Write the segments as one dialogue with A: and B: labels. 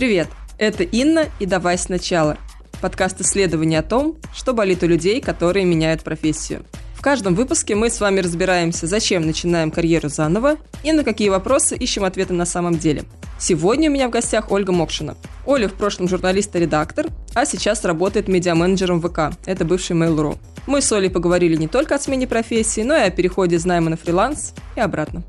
A: Привет, это Инна и «Давай сначала» – подкаст исследования о том, что болит у людей, которые меняют профессию. В каждом выпуске мы с вами разбираемся, зачем начинаем карьеру заново и на какие вопросы ищем ответы на самом деле. Сегодня у меня в гостях Ольга Мокшина. Оля в прошлом журналист и редактор, а сейчас работает медиа-менеджером ВК. Это бывший Mail.ru. Мы с Олей поговорили не только о смене профессии, но и о переходе из найма на фриланс и обратно.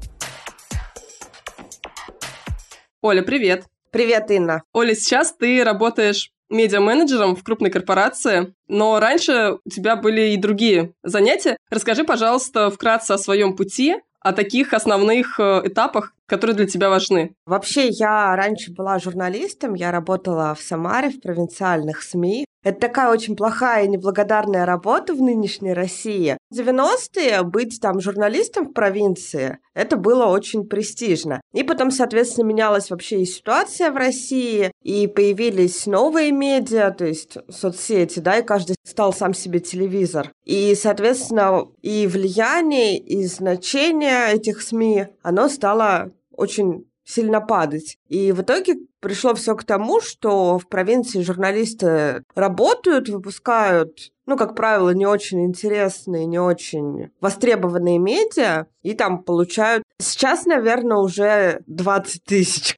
A: Оля, привет!
B: Привет, Инна.
A: Оля, сейчас ты работаешь медиа-менеджером в крупной корпорации, но раньше у тебя были и другие занятия. Расскажи, пожалуйста, вкратце о своем пути, о таких основных э, этапах, которые для тебя важны?
B: Вообще, я раньше была журналистом, я работала в Самаре, в провинциальных СМИ. Это такая очень плохая и неблагодарная работа в нынешней России. В 90-е быть там журналистом в провинции, это было очень престижно. И потом, соответственно, менялась вообще и ситуация в России, и появились новые медиа, то есть соцсети, да, и каждый стал сам себе телевизор. И, соответственно, и влияние, и значение этих СМИ, оно стало очень сильно падать. И в итоге пришло все к тому, что в провинции журналисты работают, выпускают, ну, как правило, не очень интересные, не очень востребованные медиа, и там получают сейчас, наверное, уже 20 тысяч.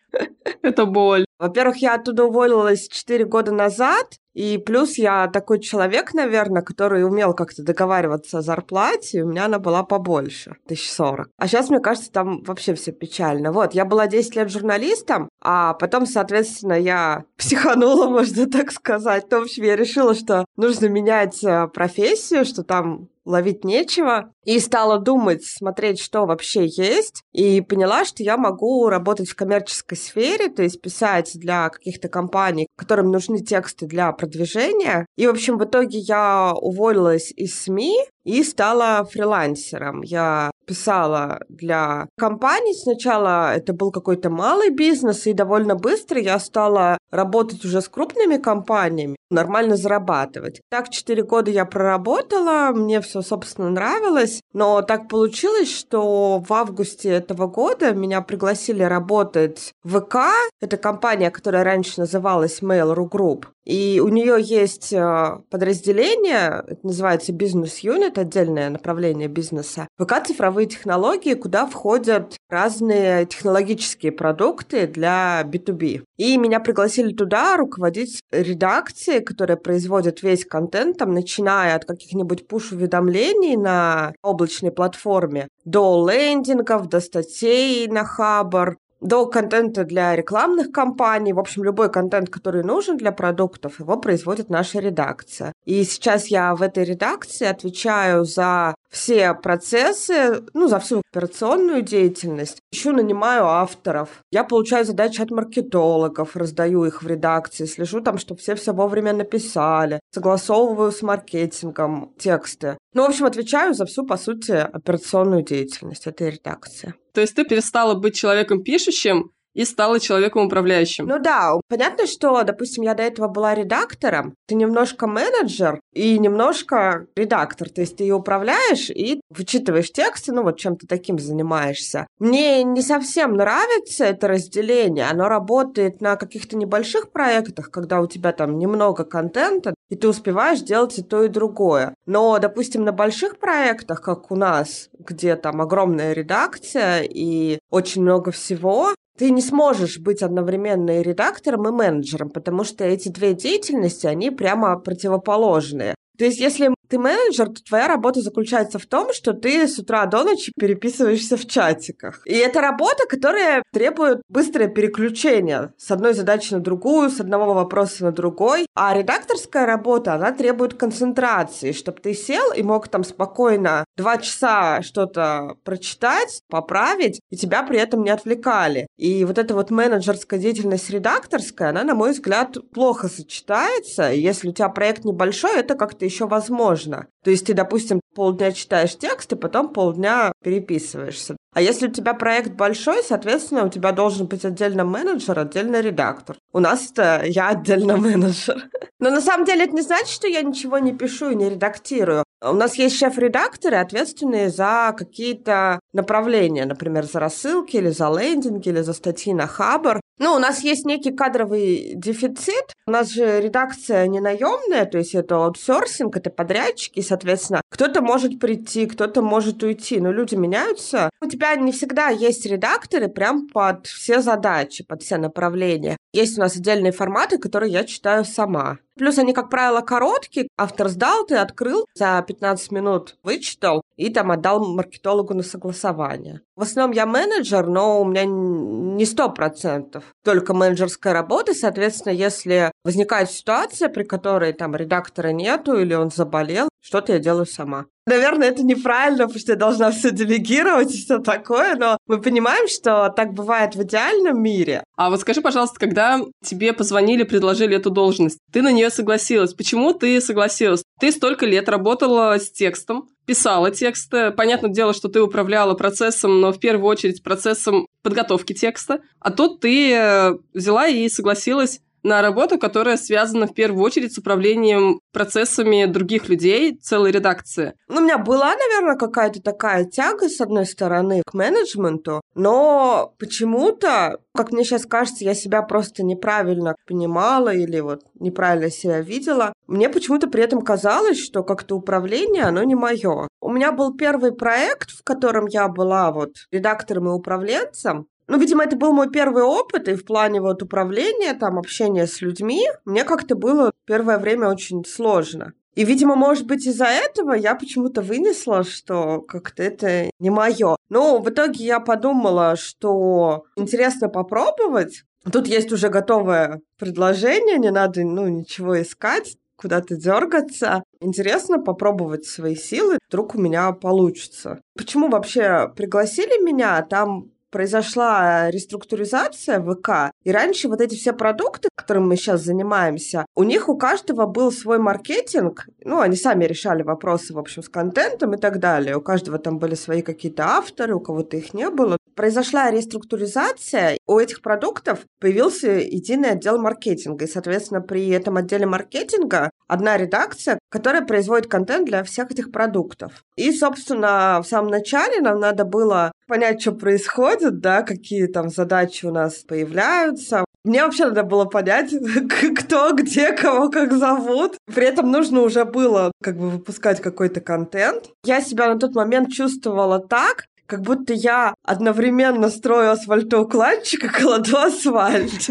A: Это боль.
B: Во-первых, я оттуда уволилась 4 года назад, и плюс я такой человек, наверное, который умел как-то договариваться о зарплате, и у меня она была побольше, тысяч сорок. А сейчас, мне кажется, там вообще все печально. Вот, я была 10 лет журналистом, а потом, соответственно, я психанула, можно так сказать. В общем, я решила, что нужно менять э, профессию, что там ловить нечего. И стала думать, смотреть, что вообще есть. И поняла, что я могу работать в коммерческой сфере, то есть писать для каких-то компаний, которым нужны тексты для продвижения. И, в общем, в итоге я уволилась из СМИ и стала фрилансером. Я писала для компаний. Сначала это был какой-то малый бизнес, и довольно быстро я стала работать уже с крупными компаниями, нормально зарабатывать. Так, четыре года я проработала, мне все, собственно, нравилось, но так получилось, что в августе этого года меня пригласили работать в ВК. Это компания, которая раньше называлась Mail.ru Group. И у нее есть э, подразделение, это называется бизнес-юнит, отдельное направление бизнеса. ВК цифровые технологии, куда входят разные технологические продукты для B2B. И меня пригласили туда руководить редакцией, которая производит весь контент, там, начиная от каких-нибудь пуш-уведомлений на облачной платформе до лендингов, до статей на Хабар, до контента для рекламных кампаний. В общем, любой контент, который нужен для продуктов, его производит наша редакция. И сейчас я в этой редакции отвечаю за все процессы, ну, за всю операционную деятельность. Еще нанимаю авторов. Я получаю задачи от маркетологов, раздаю их в редакции, слежу там, чтобы все все вовремя написали, согласовываю с маркетингом тексты. Ну, в общем, отвечаю за всю, по сути, операционную деятельность этой редакции.
A: То есть ты перестала быть человеком пишущим и стала человеком управляющим.
B: Ну да, понятно, что, допустим, я до этого была редактором, ты немножко менеджер и немножко редактор, то есть ты ее управляешь и вычитываешь тексты, ну вот чем-то таким занимаешься. Мне не совсем нравится это разделение, оно работает на каких-то небольших проектах, когда у тебя там немного контента, и ты успеваешь делать и то, и другое. Но, допустим, на больших проектах, как у нас, где там огромная редакция и очень много всего, ты не сможешь быть одновременно и редактором, и менеджером, потому что эти две деятельности, они прямо противоположные. То есть, если ты менеджер, то твоя работа заключается в том, что ты с утра до ночи переписываешься в чатиках. И это работа, которая требует быстрое переключение с одной задачи на другую, с одного вопроса на другой. А редакторская работа, она требует концентрации, чтобы ты сел и мог там спокойно два часа что-то прочитать, поправить, и тебя при этом не отвлекали. И вот эта вот менеджерская деятельность редакторская, она, на мой взгляд, плохо сочетается. Если у тебя проект небольшой, это как-то еще возможно сложно. То есть ты, допустим, полдня читаешь текст, и потом полдня переписываешься. А если у тебя проект большой, соответственно, у тебя должен быть отдельно менеджер, отдельно редактор. У нас-то я отдельно менеджер. Но на самом деле это не значит, что я ничего не пишу и не редактирую. У нас есть шеф-редакторы, ответственные за какие-то направления, например, за рассылки или за лендинги, или за статьи на Хабр. Ну, у нас есть некий кадровый дефицит. У нас же редакция не наемная, то есть это аутсорсинг, это подрядчики, соответственно, кто-то может прийти, кто-то может уйти, но люди меняются. У тебя не всегда есть редакторы прям под все задачи, под все направления. Есть у нас отдельные форматы, которые я читаю сама. Плюс они, как правило, короткие. Автор сдал, ты открыл, за 15 минут вычитал и там отдал маркетологу на согласование. В основном я менеджер, но у меня не сто процентов только менеджерская работа. Соответственно, если возникает ситуация, при которой там редактора нету или он заболел, что-то я делаю сама. Наверное, это неправильно, потому что я должна все делегировать и все такое, но мы понимаем, что так бывает в идеальном мире.
A: А вот скажи, пожалуйста, когда тебе позвонили, предложили эту должность, ты на нее согласилась. Почему ты согласилась? Ты столько лет работала с текстом, писала тексты. Понятное дело, что ты управляла процессом, но в первую очередь процессом подготовки текста. А тут ты э, взяла и согласилась на работу, которая связана в первую очередь с управлением процессами других людей, целой редакции.
B: Ну, у меня была, наверное, какая-то такая тяга, с одной стороны, к менеджменту, но почему-то, как мне сейчас кажется, я себя просто неправильно понимала или вот неправильно себя видела. Мне почему-то при этом казалось, что как-то управление, оно не мое. У меня был первый проект, в котором я была вот редактором и управленцем, ну, видимо, это был мой первый опыт, и в плане вот управления, там, общения с людьми, мне как-то было первое время очень сложно. И, видимо, может быть, из-за этого я почему-то вынесла, что как-то это не мое. Но в итоге я подумала, что интересно попробовать. Тут есть уже готовое предложение, не надо, ну, ничего искать куда-то дергаться. Интересно попробовать свои силы, вдруг у меня получится. Почему вообще пригласили меня? Там произошла реструктуризация ВК, и раньше вот эти все продукты, которыми мы сейчас занимаемся, у них у каждого был свой маркетинг, ну, они сами решали вопросы, в общем, с контентом и так далее. У каждого там были свои какие-то авторы, у кого-то их не было. Произошла реструктуризация, у этих продуктов появился единый отдел маркетинга, и, соответственно, при этом отделе маркетинга одна редакция, которая производит контент для всех этих продуктов. И, собственно, в самом начале нам надо было понять, что происходит, да, какие там задачи у нас появляются. Мне вообще надо было понять, кто, где, кого, как зовут. При этом нужно уже было как бы выпускать какой-то контент. Я себя на тот момент чувствовала так, как будто я одновременно строю асфальтоукладчика, кладу асфальт.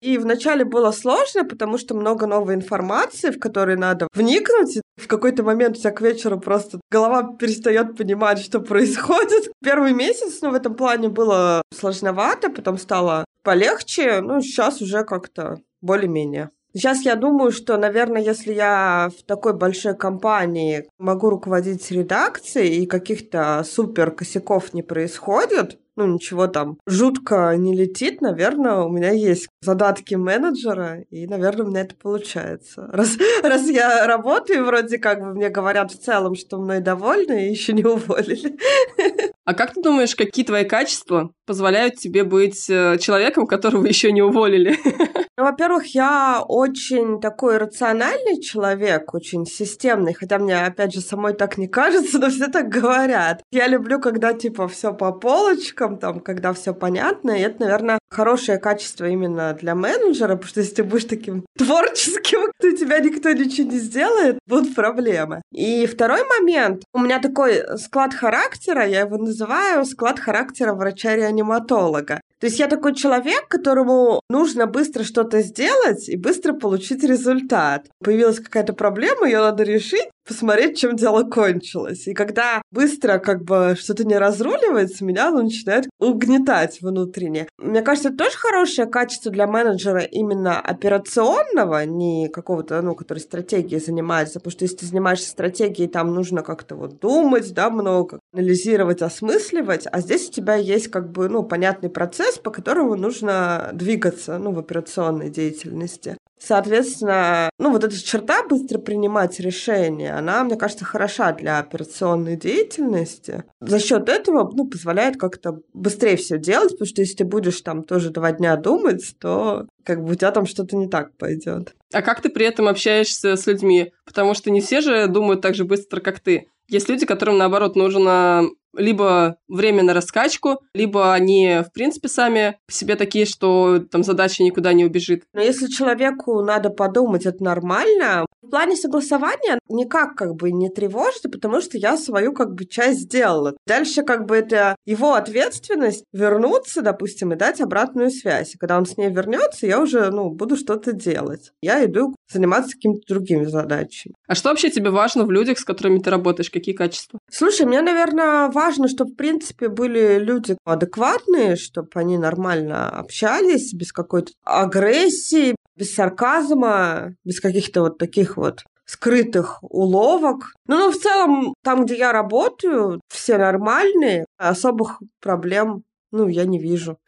B: И вначале было сложно, потому что много новой информации, в которой надо вникнуть. В какой-то момент у тебя к вечеру просто голова перестает понимать, что происходит. Первый месяц, ну, в этом плане было сложновато, потом стало полегче. Ну, сейчас уже как-то более-менее. Сейчас я думаю, что, наверное, если я в такой большой компании могу руководить редакцией и каких-то супер косяков не происходит, ну, ничего там жутко не летит, наверное, у меня есть задатки менеджера, и, наверное, у меня это получается. Раз, раз я работаю, вроде как бы мне говорят в целом, что мной довольны, и еще не уволили.
A: А как ты думаешь, какие твои качества позволяют тебе быть э, человеком, которого еще не уволили?
B: Ну, во-первых, я очень такой рациональный человек, очень системный, хотя мне, опять же, самой так не кажется, но все так говорят. Я люблю, когда, типа, все по полочкам, там, когда все понятно, и это, наверное, хорошее качество именно для менеджера, потому что если ты будешь таким творческим, то тебя никто ничего не сделает, будут проблемы. И второй момент. У меня такой склад характера, я его называю склад характера врача-реаниматолога. То есть я такой человек, которому нужно быстро что-то сделать и быстро получить результат. Появилась какая-то проблема, ее надо решить, посмотреть, чем дело кончилось. И когда быстро как бы что-то не разруливается, меня оно начинает угнетать внутренне. Мне кажется, это тоже хорошее качество для менеджера именно операционного, не какого-то, ну, который стратегией занимается, потому что если ты занимаешься стратегией, там нужно как-то вот думать, да, много, анализировать, осмысливать, а здесь у тебя есть как бы, ну, понятный процесс, по которому нужно двигаться, ну, в операционной деятельности. Соответственно, ну вот эта черта быстро принимать решения, она, мне кажется, хороша для операционной деятельности. За счет этого, ну, позволяет как-то быстрее все делать, потому что если ты будешь там тоже два дня думать, то как бы у тебя там что-то не так пойдет.
A: А как ты при этом общаешься с людьми? Потому что не все же думают так же быстро, как ты. Есть люди, которым, наоборот, нужно либо время на раскачку, либо они, в принципе, сами по себе такие, что там задача никуда не убежит.
B: Но если человеку надо подумать, это нормально. В плане согласования никак как бы не тревожит, потому что я свою как бы часть сделала. Дальше как бы это его ответственность вернуться, допустим, и дать обратную связь. И когда он с ней вернется, я уже, ну, буду что-то делать. Я иду заниматься какими-то другими задачами.
A: А что вообще тебе важно в людях, с которыми ты работаешь? Какие качества?
B: Слушай, мне, наверное, важно, чтобы, в принципе, были люди адекватные, чтобы они нормально общались, без какой-то агрессии, без сарказма, без каких-то вот таких вот скрытых уловок. Ну, ну, в целом, там, где я работаю, все нормальные, особых проблем, ну, я не вижу.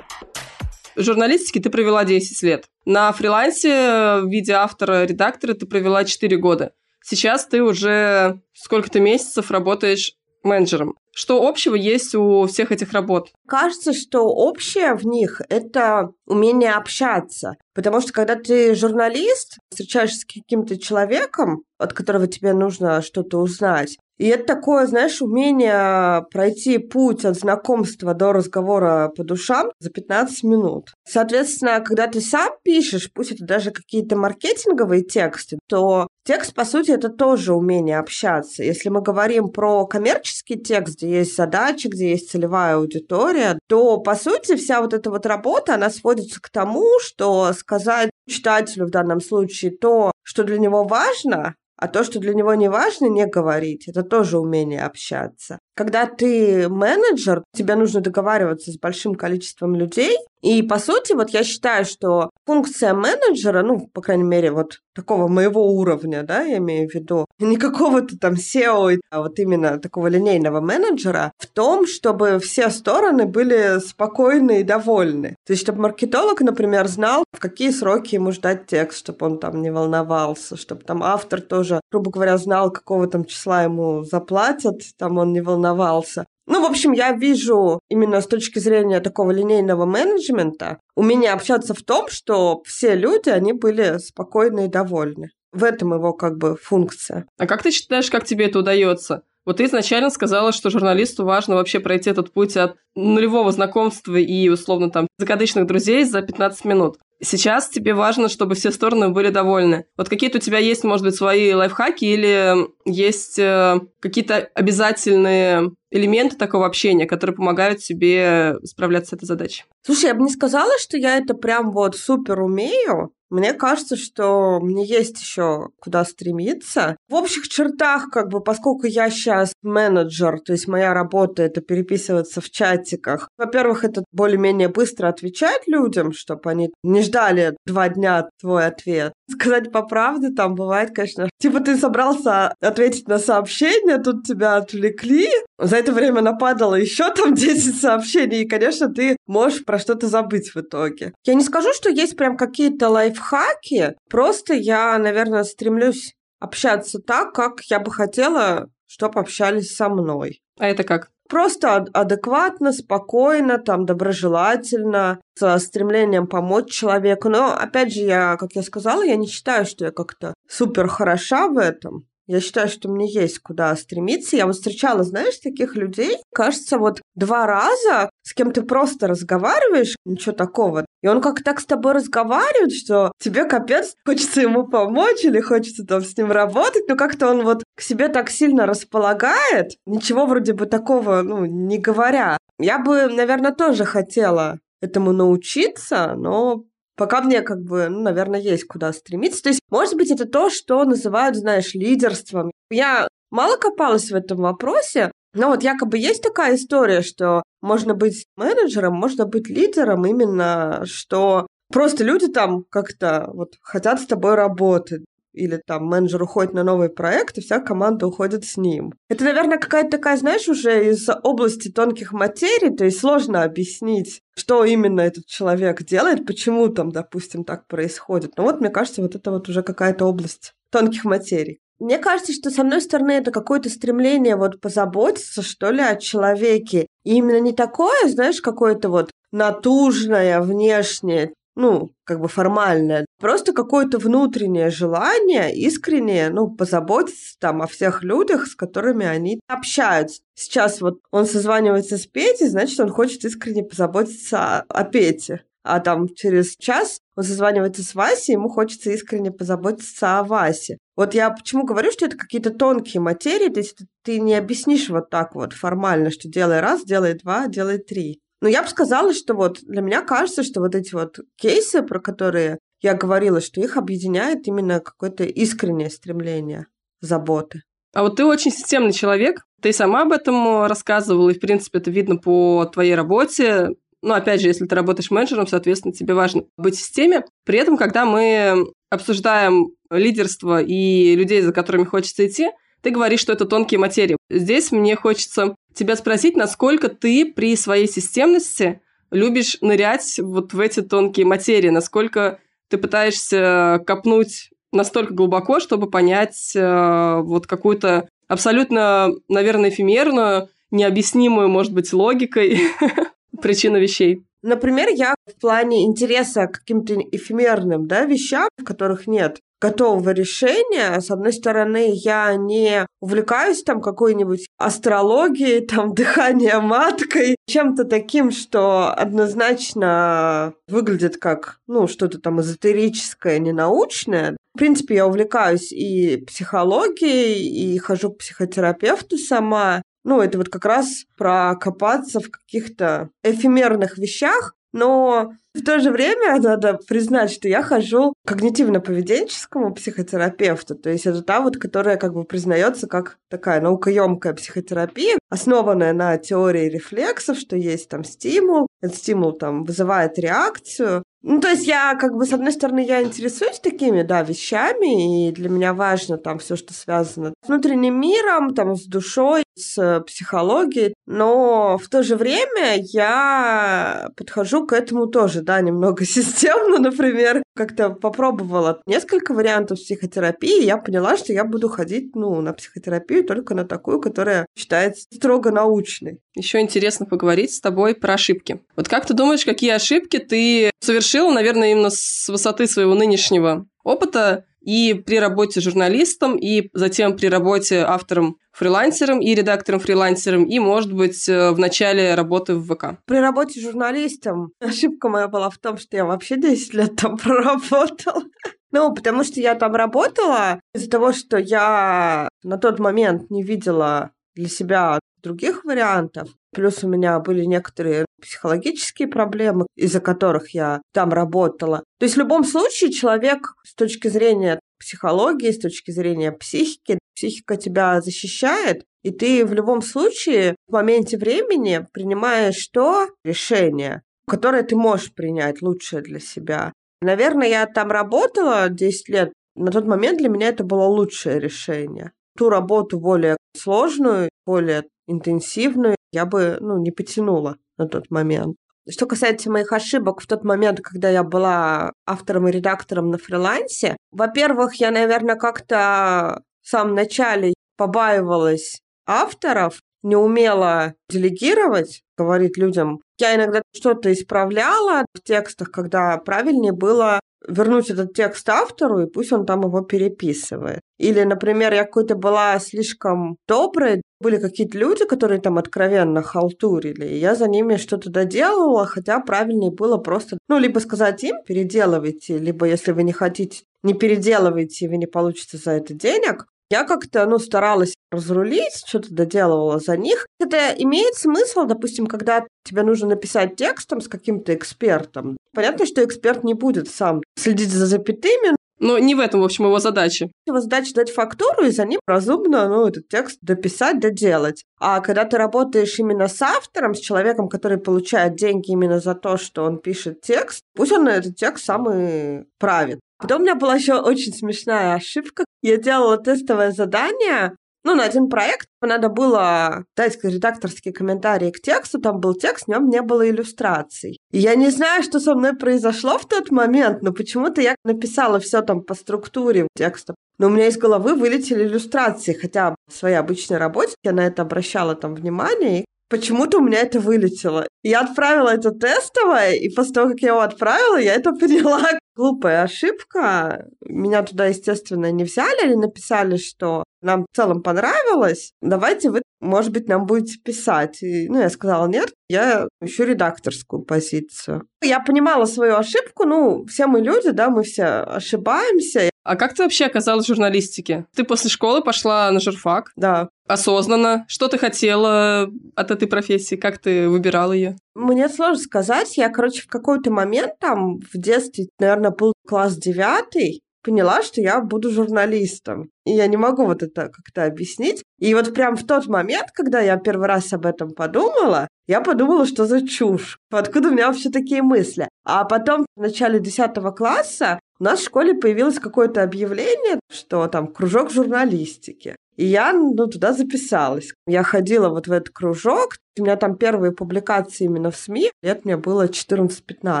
A: В журналистике ты провела 10 лет. На фрилансе в виде автора-редактора ты провела 4 года. Сейчас ты уже сколько-то месяцев работаешь менеджером. Что общего есть у всех этих работ?
B: Кажется, что общее в них – это умение общаться. Потому что когда ты журналист, встречаешься с каким-то человеком, от которого тебе нужно что-то узнать, и это такое, знаешь, умение пройти путь от знакомства до разговора по душам за 15 минут. Соответственно, когда ты сам пишешь, пусть это даже какие-то маркетинговые тексты, то текст, по сути, это тоже умение общаться. Если мы говорим про коммерческий текст, где есть задачи, где есть целевая аудитория, то, по сути, вся вот эта вот работа, она сводится к тому, что сказать читателю в данном случае то, что для него важно, а то, что для него не важно, не говорить. Это тоже умение общаться. Когда ты менеджер, тебе нужно договариваться с большим количеством людей. И, по сути, вот я считаю, что функция менеджера, ну, по крайней мере, вот такого моего уровня, да, я имею в виду, не какого-то там SEO, а вот именно такого линейного менеджера, в том, чтобы все стороны были спокойны и довольны. То есть, чтобы маркетолог, например, знал, в какие сроки ему ждать текст, чтобы он там не волновался, чтобы там автор тоже, грубо говоря, знал, какого там числа ему заплатят, там он не волновался. Ну, в общем, я вижу именно с точки зрения такого линейного менеджмента умение общаться в том, что все люди, они были спокойны и довольны. В этом его как бы функция.
A: А как ты считаешь, как тебе это удается? Вот ты изначально сказала, что журналисту важно вообще пройти этот путь от нулевого знакомства и, условно, там, закадычных друзей за 15 минут. Сейчас тебе важно, чтобы все стороны были довольны. Вот какие-то у тебя есть, может быть, свои лайфхаки или есть э, какие-то обязательные элементы такого общения, которые помогают тебе справляться с этой задачей?
B: Слушай, я бы не сказала, что я это прям вот супер умею. Мне кажется, что мне есть еще куда стремиться. В общих чертах, как бы, поскольку я сейчас менеджер, то есть моя работа это переписываться в чатиках. Во-первых, это более-менее быстро отвечать людям, чтобы они не ждали два дня твой ответ. Сказать по правде, там бывает, конечно, типа ты собрался ответить на сообщение, тут тебя отвлекли, за это время нападало еще там 10 сообщений, и, конечно, ты можешь про что-то забыть в итоге. Я не скажу, что есть прям какие-то лайфхаки, просто я, наверное, стремлюсь общаться так, как я бы хотела, чтобы общались со мной.
A: А это как?
B: Просто адекватно, спокойно, там, доброжелательно, с стремлением помочь человеку. Но, опять же, я, как я сказала, я не считаю, что я как-то супер хороша в этом. Я считаю, что мне есть куда стремиться. Я вот встречала, знаешь, таких людей, кажется, вот два раза, с кем ты просто разговариваешь, ничего такого. И он как так с тобой разговаривает, что тебе капец, хочется ему помочь или хочется там с ним работать, но как-то он вот к себе так сильно располагает, ничего вроде бы такого, ну, не говоря. Я бы, наверное, тоже хотела этому научиться, но пока мне как бы, ну, наверное, есть куда стремиться. То есть, может быть, это то, что называют, знаешь, лидерством. Я мало копалась в этом вопросе, но вот якобы есть такая история, что можно быть менеджером, можно быть лидером именно, что просто люди там как-то вот хотят с тобой работать. Или там менеджер уходит на новый проект, и вся команда уходит с ним. Это, наверное, какая-то такая, знаешь, уже из области тонких материй, то есть сложно объяснить, что именно этот человек делает, почему там, допустим, так происходит. Но вот, мне кажется, вот это вот уже какая-то область тонких материй. Мне кажется, что, с одной стороны, это какое-то стремление вот позаботиться, что ли, о человеке. И именно не такое, знаешь, какое-то вот натужное, внешнее, ну, как бы формальное, просто какое-то внутреннее желание, искреннее, ну, позаботиться там о всех людях, с которыми они общаются. Сейчас вот он созванивается с Петей, значит, он хочет искренне позаботиться о, о Пете. А там через час он созванивается с Васей, ему хочется искренне позаботиться о Васе. Вот я почему говорю, что это какие-то тонкие материи, то есть ты не объяснишь вот так вот формально, что делай раз, делай два, делай три. Но я бы сказала, что вот для меня кажется, что вот эти вот кейсы, про которые я говорила, что их объединяет именно какое-то искреннее стремление заботы.
A: А вот ты очень системный человек. Ты сама об этом рассказывала, и, в принципе, это видно по твоей работе. Ну, опять же, если ты работаешь менеджером, соответственно, тебе важно быть в системе. При этом, когда мы обсуждаем лидерство и людей, за которыми хочется идти, ты говоришь, что это тонкие материи. Здесь мне хочется тебя спросить, насколько ты при своей системности любишь нырять вот в эти тонкие материи, насколько ты пытаешься копнуть настолько глубоко, чтобы понять э, вот какую-то абсолютно, наверное, эфемерную, необъяснимую, может быть, логикой причину вещей.
B: Например, я в плане интереса к каким-то эфемерным да, вещам, в которых нет готового решения. С одной стороны, я не увлекаюсь там какой-нибудь астрологией, там дыхание маткой, чем-то таким, что однозначно выглядит как, ну, что-то там эзотерическое, ненаучное. В принципе, я увлекаюсь и психологией, и хожу к психотерапевту сама. Ну, это вот как раз прокопаться в каких-то эфемерных вещах, но в то же время надо признать, что я хожу к когнитивно-поведенческому психотерапевту. То есть это та вот, которая как бы признается как такая наукоемкая психотерапия, основанная на теории рефлексов, что есть там стимул, этот стимул там вызывает реакцию, ну, то есть я, как бы, с одной стороны, я интересуюсь такими, да, вещами, и для меня важно там все, что связано с внутренним миром, там, с душой, с психологией, но в то же время я подхожу к этому тоже, да, немного системно, например, как-то попробовала несколько вариантов психотерапии, я поняла, что я буду ходить, ну, на психотерапию только на такую, которая считается строго научной.
A: Еще интересно поговорить с тобой про ошибки. Вот как ты думаешь, какие ошибки ты совершила, наверное, именно с высоты своего нынешнего опыта и при работе журналистом, и затем при работе автором фрилансером и редактором фрилансером, и, может быть, э, в начале работы в ВК?
B: При работе журналистом ошибка моя была в том, что я вообще 10 лет там проработала. Ну, потому что я там работала из-за того, что я на тот момент не видела для себя других вариантов. Плюс у меня были некоторые психологические проблемы, из-за которых я там работала. То есть в любом случае человек с точки зрения психологии, с точки зрения психики, психика тебя защищает, и ты в любом случае в моменте времени принимаешь то решение, которое ты можешь принять лучшее для себя. Наверное, я там работала 10 лет. На тот момент для меня это было лучшее решение. Ту работу более сложную, более интенсивную я бы ну, не потянула на тот момент. Что касается моих ошибок в тот момент, когда я была автором и редактором на фрилансе, во-первых, я, наверное, как-то в самом начале побаивалась авторов, не умела делегировать, говорить людям. Я иногда что-то исправляла в текстах, когда правильнее было вернуть этот текст автору, и пусть он там его переписывает. Или, например, я какой-то была слишком доброй, были какие-то люди, которые там откровенно халтурили, и я за ними что-то доделывала, хотя правильнее было просто, ну, либо сказать им, переделывайте, либо если вы не хотите, не переделывайте, вы не получите за это денег, я как-то, ну, старалась разрулить, что-то доделывала за них. Это имеет смысл, допустим, когда тебе нужно написать текстом с каким-то экспертом. Понятно, что эксперт не будет сам следить за запятыми,
A: но не в этом, в общем, его задача.
B: Его задача дать фактуру и за ним разумно ну, этот текст дописать, доделать. А когда ты работаешь именно с автором, с человеком, который получает деньги именно за то, что он пишет текст, пусть он этот текст сам и правит. Потом у меня была еще очень смешная ошибка. Я делала тестовое задание, ну, на один проект надо было дать редакторские комментарии к тексту, там был текст, в нем не было иллюстраций. И я не знаю, что со мной произошло в тот момент, но почему-то я написала все там по структуре текста. Но у меня из головы вылетели иллюстрации, хотя в своей обычной работе я на это обращала там внимание, и почему-то у меня это вылетело. Я отправила это тестовое, и после того, как я его отправила, я это поняла. Глупая ошибка. Меня туда, естественно, не взяли или написали, что нам в целом понравилось, давайте вы, может быть, нам будете писать. И, ну, я сказала, нет, я ищу редакторскую позицию. Я понимала свою ошибку, ну, все мы люди, да, мы все ошибаемся.
A: А как ты вообще оказалась в журналистике? Ты после школы пошла на журфак?
B: Да.
A: Осознанно. Что ты хотела от этой профессии? Как ты выбирала ее?
B: Мне сложно сказать. Я, короче, в какой-то момент там в детстве, наверное, был класс девятый, поняла, что я буду журналистом. И я не могу вот это как-то объяснить. И вот прям в тот момент, когда я первый раз об этом подумала, я подумала, что за чушь. Откуда у меня вообще такие мысли? А потом в начале 10 класса у нас в школе появилось какое-то объявление, что там кружок журналистики. И я ну, туда записалась. Я ходила вот в этот кружок. У меня там первые публикации именно в СМИ. Лет мне было 14-15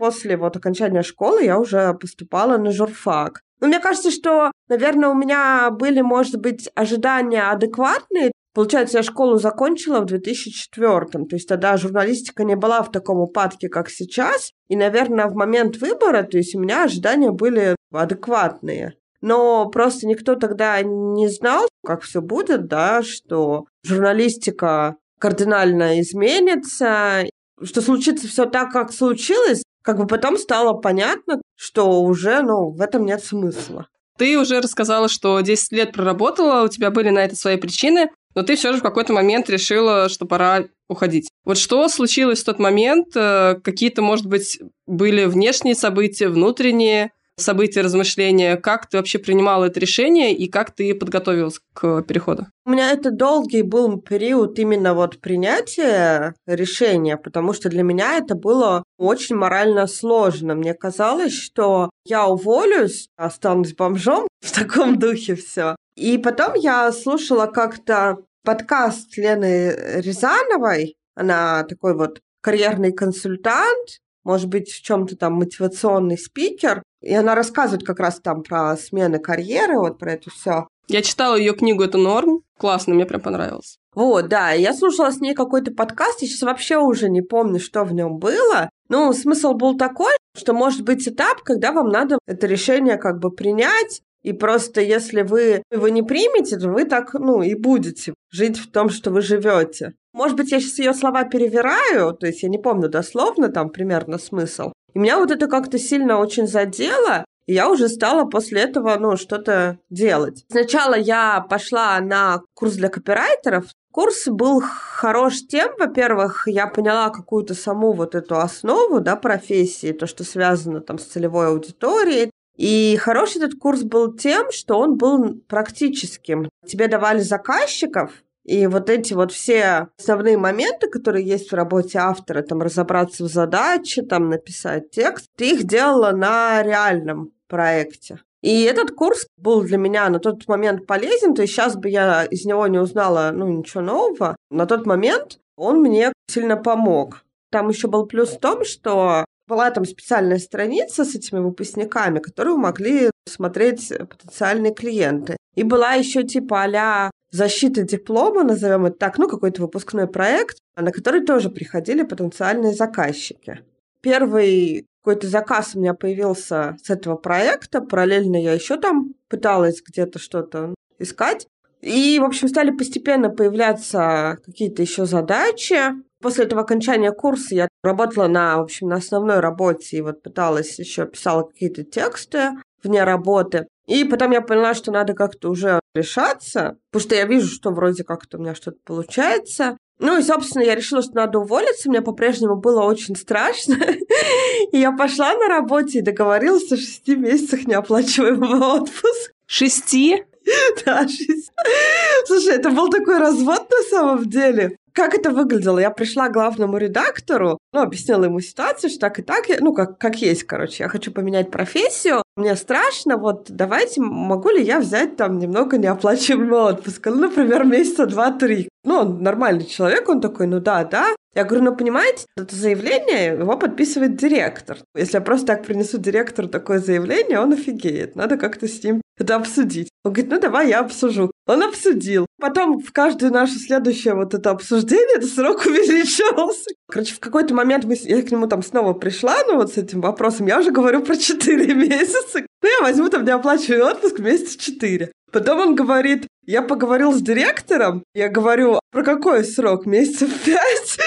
B: после вот окончания школы я уже поступала на журфак. Но мне кажется, что, наверное, у меня были, может быть, ожидания адекватные. Получается, я школу закончила в 2004 то есть тогда журналистика не была в таком упадке, как сейчас. И, наверное, в момент выбора, то есть у меня ожидания были адекватные. Но просто никто тогда не знал, как все будет, да, что журналистика кардинально изменится, что случится все так, как случилось, как бы потом стало понятно, что уже, ну, в этом нет смысла.
A: Ты уже рассказала, что 10 лет проработала, у тебя были на это свои причины, но ты все же в какой-то момент решила, что пора уходить. Вот что случилось в тот момент? Э, какие-то, может быть, были внешние события, внутренние? События, размышления, как ты вообще принимала это решение и как ты подготовилась к переходу?
B: У меня это долгий был период именно вот принятия решения, потому что для меня это было очень морально сложно. Мне казалось, что я уволюсь, останусь бомжом, в таком духе все. И потом я слушала как-то подкаст Лены Рязановой, она такой вот карьерный консультант, может быть, в чем-то там мотивационный спикер. И она рассказывает как раз там про смены карьеры, вот про это все.
A: Я читала ее книгу «Это норм». Классно, мне прям понравилось.
B: Вот, да, я слушала с ней какой-то подкаст, я сейчас вообще уже не помню, что в нем было. Ну, смысл был такой, что может быть этап, когда вам надо это решение как бы принять, и просто если вы его не примете, то вы так, ну, и будете жить в том, что вы живете. Может быть, я сейчас ее слова перевираю, то есть я не помню дословно там примерно смысл. И меня вот это как-то сильно очень задело, и я уже стала после этого, ну, что-то делать. Сначала я пошла на курс для копирайтеров. Курс был хорош тем, во-первых, я поняла какую-то саму вот эту основу, да, профессии, то, что связано там с целевой аудиторией. И хороший этот курс был тем, что он был практическим. Тебе давали заказчиков, и вот эти вот все основные моменты, которые есть в работе автора, там разобраться в задаче, там написать текст, ты их делала на реальном проекте. И этот курс был для меня на тот момент полезен, то есть сейчас бы я из него не узнала ну, ничего нового. На тот момент он мне сильно помог. Там еще был плюс в том, что была там специальная страница с этими выпускниками, которую могли смотреть потенциальные клиенты. И была еще типа а защиты диплома, назовем это так, ну, какой-то выпускной проект, на который тоже приходили потенциальные заказчики. Первый какой-то заказ у меня появился с этого проекта, параллельно я еще там пыталась где-то что-то искать. И, в общем, стали постепенно появляться какие-то еще задачи. После этого окончания курса я работала на, в общем, на основной работе и вот пыталась еще писала какие-то тексты вне работы. И потом я поняла, что надо как-то уже решаться, потому что я вижу, что вроде как-то у меня что-то получается. Ну и, собственно, я решила, что надо уволиться. Мне по-прежнему было очень страшно. И я пошла на работе и договорилась о шести месяцах неоплачиваемого отпуска.
A: Шести?
B: Да, шесть. Слушай, это был такой развод на самом деле. Как это выглядело? Я пришла к главному редактору, ну, объяснила ему ситуацию, что так и так, ну, как, как есть, короче, я хочу поменять профессию, мне страшно, вот давайте, могу ли я взять там немного неоплачиваемый отпуск? Ну, например, месяца два-три. Ну, он нормальный человек, он такой, ну да, да. Я говорю, ну, понимаете, это заявление, его подписывает директор. Если я просто так принесу директору такое заявление, он офигеет. Надо как-то с ним это обсудить. Он говорит, ну, давай я обсужу. Он обсудил. Потом в каждое наше следующее вот это обсуждение этот срок увеличивался. Короче, в какой-то момент мы, я к нему там снова пришла, ну, вот с этим вопросом. Я уже говорю про 4 месяца. Ну, я возьму там неоплачиваемый отпуск месяца 4. Потом он говорит, я поговорил с директором, я говорю, про какой срок? Месяцев пять?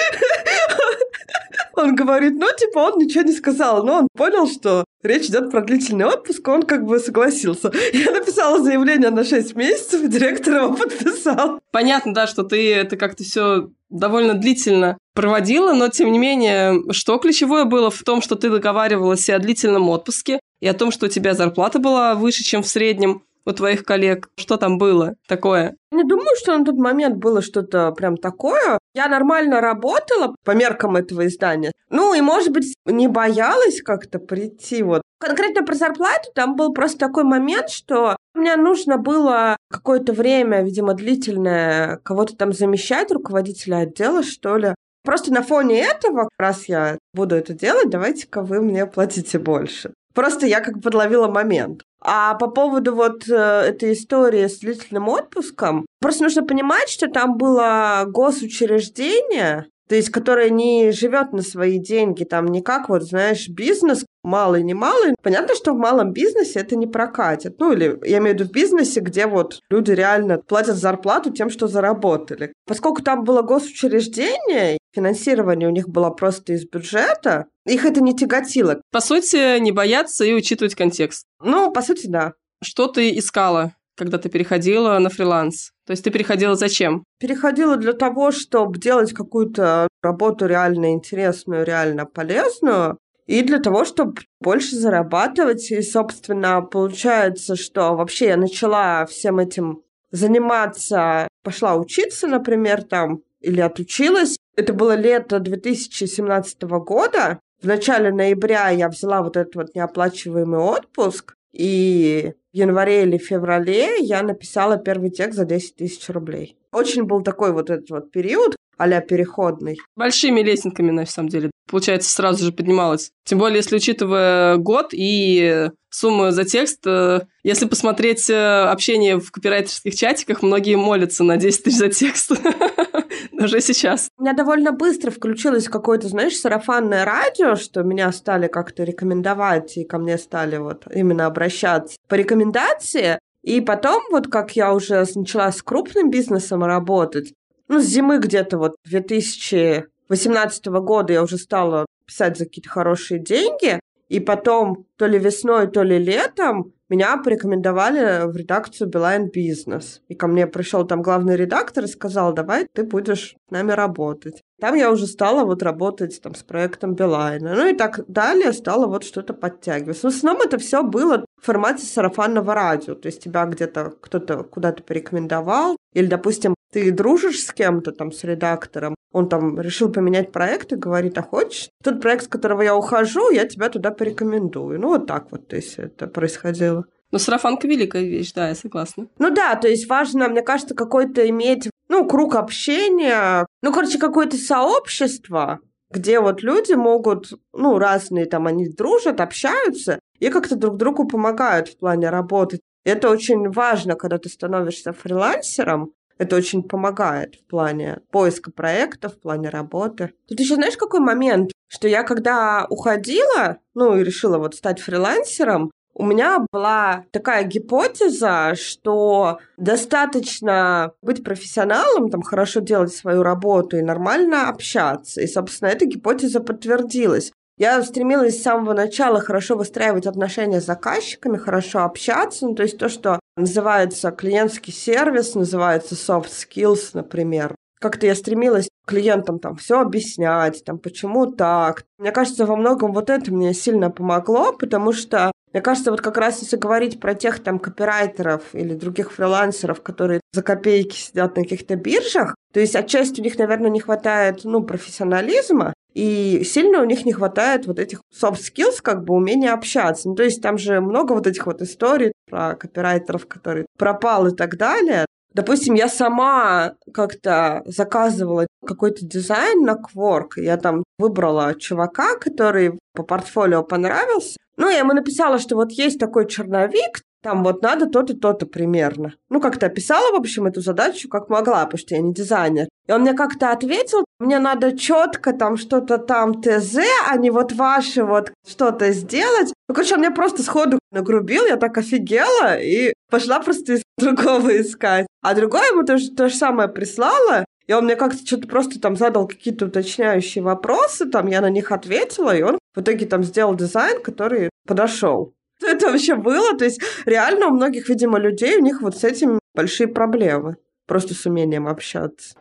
B: Он говорит, ну, типа, он ничего не сказал, но он понял, что речь идет про длительный отпуск, он как бы согласился. Я написала заявление на 6 месяцев, и директор его подписал.
A: Понятно, да, что ты это как-то все довольно длительно проводила, но тем не менее, что ключевое было в том, что ты договаривалась о длительном отпуске и о том, что у тебя зарплата была выше, чем в среднем у твоих коллег? Что там было такое?
B: Не думаю, что на тот момент было что-то прям такое. Я нормально работала по меркам этого издания. Ну и, может быть, не боялась как-то прийти вот. Конкретно про зарплату там был просто такой момент, что мне нужно было какое-то время, видимо, длительное, кого-то там замещать, руководителя отдела, что ли. Просто на фоне этого, раз я буду это делать, давайте-ка вы мне платите больше. Просто я как бы подловила момент. А по поводу вот э, этой истории с длительным отпуском, просто нужно понимать, что там было госучреждение, то есть которое не живет на свои деньги, там не как вот, знаешь, бизнес, малый, не малый. Понятно, что в малом бизнесе это не прокатит. Ну, или я имею в виду в бизнесе, где вот люди реально платят зарплату тем, что заработали. Поскольку там было госучреждение, финансирование у них было просто из бюджета, их это не тяготило.
A: По сути, не бояться и учитывать контекст.
B: Ну, по сути, да.
A: Что ты искала, когда ты переходила на фриланс? То есть ты переходила зачем?
B: Переходила для того, чтобы делать какую-то работу реально интересную, реально полезную, и для того, чтобы больше зарабатывать. И, собственно, получается, что вообще я начала всем этим заниматься, пошла учиться, например, там, или отучилась. Это было лето 2017 года. В начале ноября я взяла вот этот вот неоплачиваемый отпуск, и в январе или феврале я написала первый текст за 10 тысяч рублей. Очень был такой вот этот вот период, а переходный.
A: Большими лесенками, на самом деле. Получается, сразу же поднималась. Тем более, если учитывая год и сумму за текст, э, если посмотреть э, общение в копирайтерских чатиках, многие молятся на 10 тысяч за текст. Уже сейчас.
B: У меня довольно быстро включилось какое-то, знаешь, сарафанное радио, что меня стали как-то рекомендовать, и ко мне стали вот именно обращаться по рекомендации. И потом, вот как я уже начала с крупным бизнесом работать, ну, с зимы где-то вот 2018 года я уже стала писать за какие-то хорошие деньги, и потом то ли весной, то ли летом меня порекомендовали в редакцию Билайн Бизнес. И ко мне пришел там главный редактор и сказал, давай ты будешь с нами работать. Там я уже стала вот работать там с проектом Билайна. Ну и так далее стала вот что-то подтягивать. Но в основном это все было в формате сарафанного радио. То есть тебя где-то кто-то куда-то порекомендовал. Или, допустим, ты дружишь с кем-то там, с редактором, он там решил поменять проект и говорит, а хочешь? Тот проект, с которого я ухожу, я тебя туда порекомендую. Ну, вот так вот, то есть это происходило.
A: Ну, сарафанка великая вещь, да, я согласна.
B: Ну да, то есть важно, мне кажется, какой-то иметь, ну, круг общения, ну, короче, какое-то сообщество, где вот люди могут, ну, разные там, они дружат, общаются и как-то друг другу помогают в плане работы. Это очень важно, когда ты становишься фрилансером, это очень помогает в плане поиска проектов, в плане работы. Тут еще знаешь, какой момент? Что я когда уходила, ну и решила вот стать фрилансером, у меня была такая гипотеза, что достаточно быть профессионалом, там хорошо делать свою работу и нормально общаться. И, собственно, эта гипотеза подтвердилась. Я стремилась с самого начала хорошо выстраивать отношения с заказчиками, хорошо общаться. Ну, то есть то, что называется клиентский сервис, называется soft skills, например. Как-то я стремилась клиентам там все объяснять, там почему так. Мне кажется, во многом вот это мне сильно помогло, потому что Мне кажется, вот как раз если говорить про тех там копирайтеров или других фрилансеров, которые за копейки сидят на каких-то биржах, то есть отчасти у них, наверное, не хватает, ну, профессионализма, и сильно у них не хватает вот этих soft skills, как бы умения общаться. Ну, то есть там же много вот этих вот историй про копирайтеров, которые пропал и так далее. Допустим, я сама как-то заказывала какой-то дизайн на Quark. Я там выбрала чувака, который по портфолио понравился. Ну, я ему написала, что вот есть такой черновик, там вот надо то-то, то-то примерно. Ну, как-то описала, в общем, эту задачу как могла, потому что я не дизайнер. И он мне как-то ответил, мне надо четко там что-то там ТЗ, а не вот ваше вот что-то сделать. Ну, короче, он мне просто сходу нагрубил, я так офигела и пошла просто из другого искать. А другое ему тоже то же самое прислала, и он мне как-то что-то просто там задал какие-то уточняющие вопросы, там я на них ответила, и он в итоге там сделал дизайн, который подошел. Это вообще было, то есть реально у многих, видимо, людей, у них вот с этим большие проблемы, просто с умением общаться.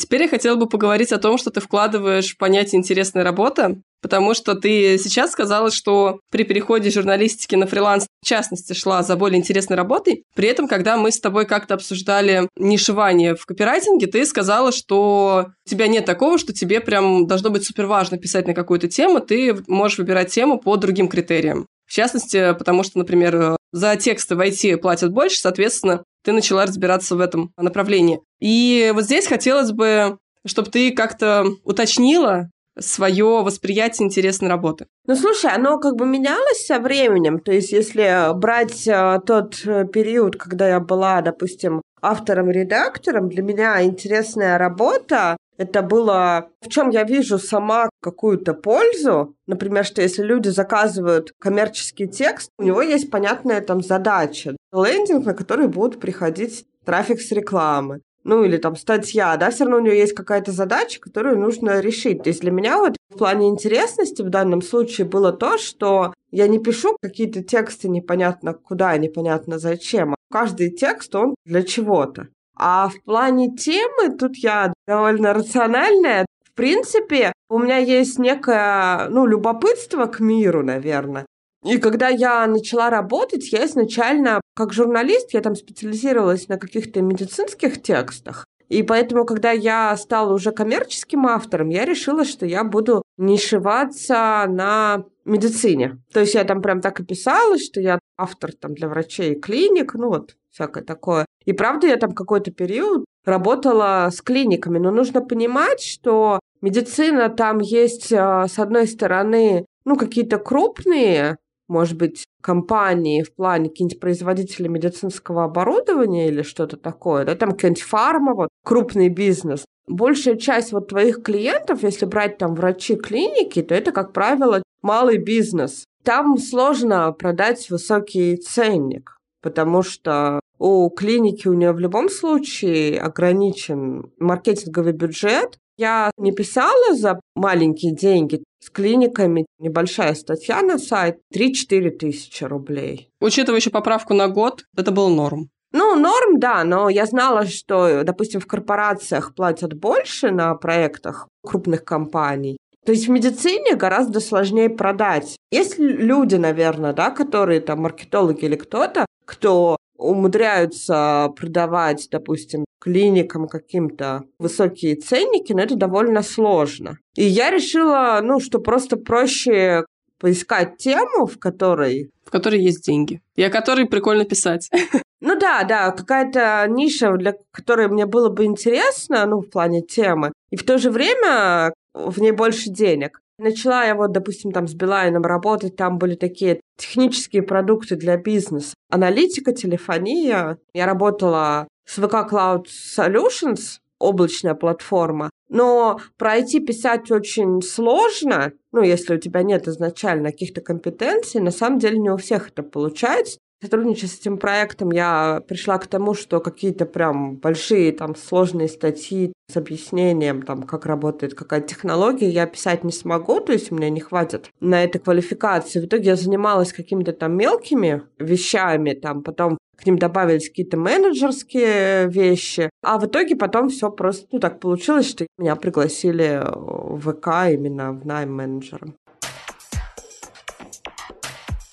A: Теперь я хотела бы поговорить о том, что ты вкладываешь в понятие «интересная работа», потому что ты сейчас сказала, что при переходе журналистики на фриланс, в частности, шла за более интересной работой. При этом, когда мы с тобой как-то обсуждали нишевание в копирайтинге, ты сказала, что у тебя нет такого, что тебе прям должно быть супер важно писать на какую-то тему, ты можешь выбирать тему по другим критериям. В частности, потому что, например, за тексты в IT платят больше, соответственно, ты начала разбираться в этом направлении. И вот здесь хотелось бы, чтобы ты как-то уточнила свое восприятие интересной работы.
B: Ну, слушай, оно как бы менялось со временем. То есть, если брать э, тот э, период, когда я была, допустим, автором-редактором, для меня интересная работа это было, в чем я вижу сама какую-то пользу. Например, что если люди заказывают коммерческий текст, у него есть понятная там задача. Лендинг, на который будут приходить трафик с рекламы ну или там статья, да, все равно у нее есть какая-то задача, которую нужно решить. То есть для меня вот в плане интересности в данном случае было то, что я не пишу какие-то тексты непонятно куда, непонятно зачем. Каждый текст, он для чего-то. А в плане темы тут я довольно рациональная. В принципе, у меня есть некое, ну, любопытство к миру, наверное. И когда я начала работать, я изначально, как журналист, я там специализировалась на каких-то медицинских текстах. И поэтому, когда я стала уже коммерческим автором, я решила, что я буду нишеваться на медицине. То есть я там прям так и писала, что я автор там для врачей и клиник, ну вот всякое такое. И правда, я там какой-то период работала с клиниками, но нужно понимать, что медицина там есть, а, с одной стороны, ну, какие-то крупные может быть, компании в плане какие-нибудь производители медицинского оборудования или что-то такое, да, там какая-нибудь фарма, вот, крупный бизнес. Большая часть вот твоих клиентов, если брать там врачи клиники, то это, как правило, малый бизнес. Там сложно продать высокий ценник, потому что у клиники у нее в любом случае ограничен маркетинговый бюджет, я не писала за маленькие деньги. С клиниками небольшая статья на сайт 3-4 тысячи рублей.
A: Учитывая еще поправку на год, это был норм.
B: Ну, норм, да, но я знала, что, допустим, в корпорациях платят больше на проектах крупных компаний. То есть в медицине гораздо сложнее продать. Есть люди, наверное, да, которые там маркетологи или кто-то, кто умудряются продавать, допустим, клиникам каким-то высокие ценники, но это довольно сложно. И я решила, ну, что просто проще поискать тему, в которой...
A: В которой есть деньги. И о которой прикольно писать.
B: Ну да, да, какая-то ниша, для которой мне было бы интересно, ну, в плане темы. И в то же время в ней больше денег. Начала я вот, допустим, там с Билайном работать, там были такие технические продукты для бизнеса. Аналитика, телефония. Я работала с VK Cloud Solutions, облачная платформа. Но про IT писать очень сложно, ну, если у тебя нет изначально каких-то компетенций, на самом деле не у всех это получается сотрудничая с этим проектом, я пришла к тому, что какие-то прям большие там сложные статьи с объяснением, там, как работает какая-то технология, я писать не смогу, то есть меня не хватит на это квалификации. В итоге я занималась какими-то там мелкими вещами, там, потом к ним добавились какие-то менеджерские вещи, а в итоге потом все просто, ну, так получилось, что меня пригласили в ВК именно в найм менеджером.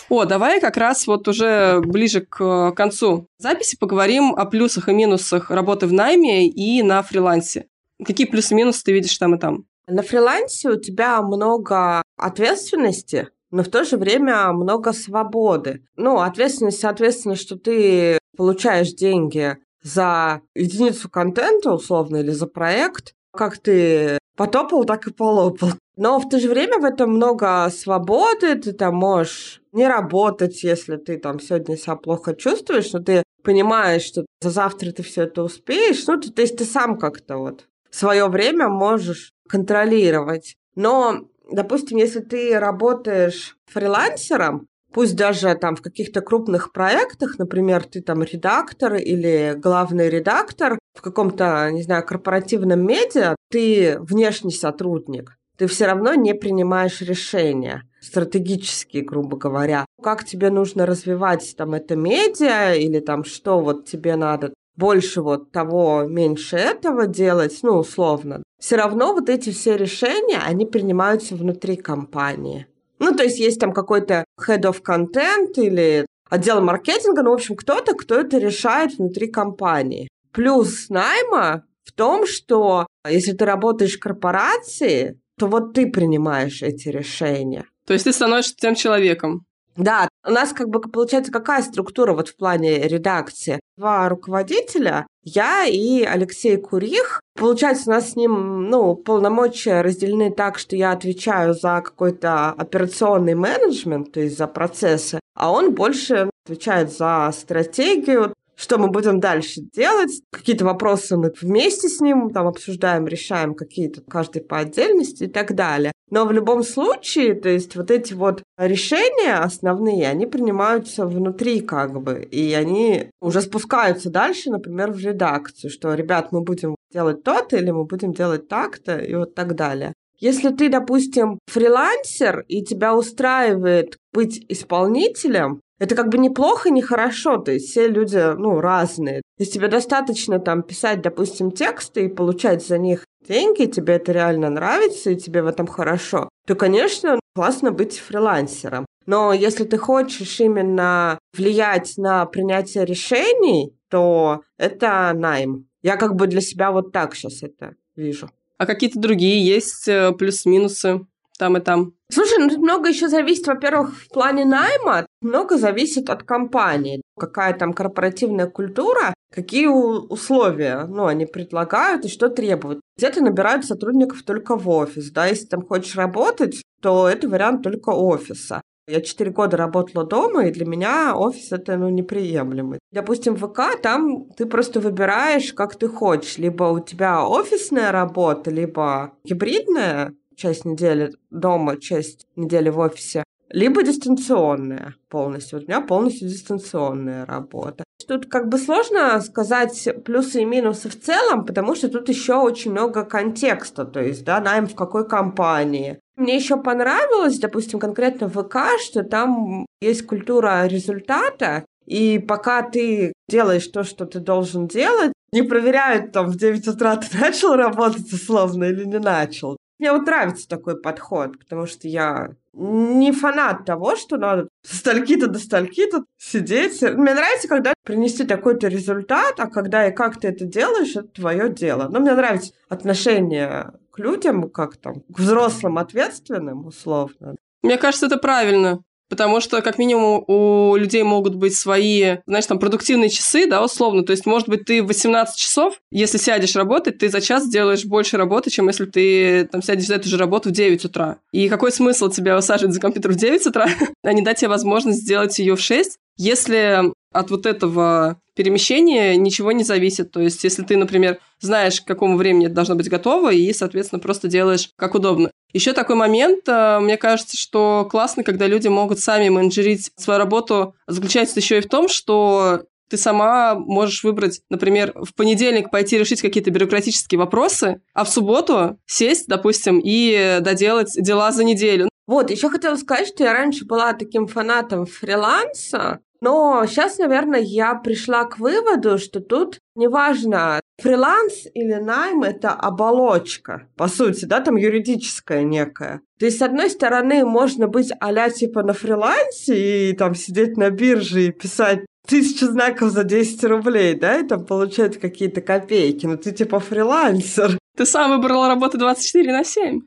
A: О, давай как раз вот уже ближе к концу записи поговорим о плюсах и минусах работы в найме и на фрилансе. Какие плюсы и минусы ты видишь там и там?
B: На фрилансе у тебя много ответственности, но в то же время много свободы. Ну, ответственность, соответственно, что ты получаешь деньги за единицу контента, условно, или за проект, как ты потопал, так и полопал. Но в то же время в этом много свободы, ты там можешь не работать, если ты там сегодня себя плохо чувствуешь, но ты понимаешь, что за завтра ты все это успеешь, ну, то, то есть ты сам как-то вот свое время можешь контролировать. Но, допустим, если ты работаешь фрилансером, пусть даже там в каких-то крупных проектах, например, ты там редактор или главный редактор в каком-то, не знаю, корпоративном медиа, ты внешний сотрудник, ты все равно не принимаешь решения стратегические, грубо говоря. Как тебе нужно развивать там это медиа или там что вот тебе надо больше вот того, меньше этого делать, ну, условно. Все равно вот эти все решения, они принимаются внутри компании. Ну, то есть есть там какой-то head of content или отдел маркетинга, ну, в общем, кто-то, кто это решает внутри компании. Плюс найма в том, что если ты работаешь в корпорации, то вот ты принимаешь эти решения.
A: То есть ты становишься тем человеком.
B: Да, у нас как бы получается какая структура вот в плане редакции? Два руководителя, я и Алексей Курих. Получается, у нас с ним ну, полномочия разделены так, что я отвечаю за какой-то операционный менеджмент, то есть за процессы, а он больше отвечает за стратегию, что мы будем дальше делать. Какие-то вопросы мы вместе с ним там обсуждаем, решаем какие-то каждый по отдельности и так далее. Но в любом случае, то есть вот эти вот решения основные, они принимаются внутри как бы, и они уже спускаются дальше, например, в редакцию, что, ребят, мы будем делать то-то или мы будем делать так-то и вот так далее. Если ты, допустим, фрилансер, и тебя устраивает быть исполнителем, это как бы неплохо, не хорошо, то есть все люди, ну, разные. Если тебе достаточно там писать, допустим, тексты и получать за них деньги, тебе это реально нравится и тебе в этом хорошо, то, конечно, классно быть фрилансером. Но если ты хочешь именно влиять на принятие решений, то это найм. Я как бы для себя вот так сейчас это вижу.
A: А какие-то другие есть э, плюс-минусы там и там?
B: Слушай, ну тут много еще зависит, во-первых, в плане найма, много зависит от компании. Какая там корпоративная культура, какие условия, ну, они предлагают и что требуют. Где-то набирают сотрудников только в офис, да, если там хочешь работать, то это вариант только офиса. Я четыре года работала дома, и для меня офис это ну, неприемлемый. Допустим, в ВК там ты просто выбираешь, как ты хочешь. Либо у тебя офисная работа, либо гибридная, часть недели дома, часть недели в офисе, либо дистанционная полностью. Вот у меня полностью дистанционная работа. Тут как бы сложно сказать плюсы и минусы в целом, потому что тут еще очень много контекста, то есть, да, найм в какой компании. Мне еще понравилось, допустим, конкретно в ВК, что там есть культура результата, и пока ты делаешь то, что ты должен делать, не проверяют там в 9 утра ты начал работать условно или не начал. Мне вот нравится такой подход, потому что я не фанат того, что надо с стальки-то до стальки-то сидеть. Мне нравится, когда принести такой-то результат, а когда и как ты это делаешь, это твое дело. Но мне нравится отношение к людям, как там, к взрослым ответственным, условно.
A: Мне кажется, это правильно. Потому что, как минимум, у людей могут быть свои, знаешь, там, продуктивные часы, да, условно. То есть, может быть, ты в 18 часов, если сядешь работать, ты за час сделаешь больше работы, чем если ты там сядешь за эту же работу в 9 утра. И какой смысл тебя усаживать за компьютер в 9 утра, а не дать тебе возможность сделать ее в 6, если от вот этого перемещения ничего не зависит. То есть, если ты, например, знаешь, к какому времени это должно быть готово, и, соответственно, просто делаешь как удобно. Еще такой момент, э, мне кажется, что классно, когда люди могут сами менеджерить свою работу, заключается еще и в том, что ты сама можешь выбрать, например, в понедельник пойти решить какие-то бюрократические вопросы, а в субботу сесть, допустим, и доделать дела за неделю.
B: Вот, еще хотела сказать, что я раньше была таким фанатом фриланса, но сейчас, наверное, я пришла к выводу, что тут неважно, фриланс или найм – это оболочка, по сути, да, там юридическая некая. То есть, с одной стороны, можно быть а типа на фрилансе и там сидеть на бирже и писать тысячу знаков за 10 рублей, да, и там получать какие-то копейки, но ты типа фрилансер.
A: Ты сам выбрала работу 24 на 7.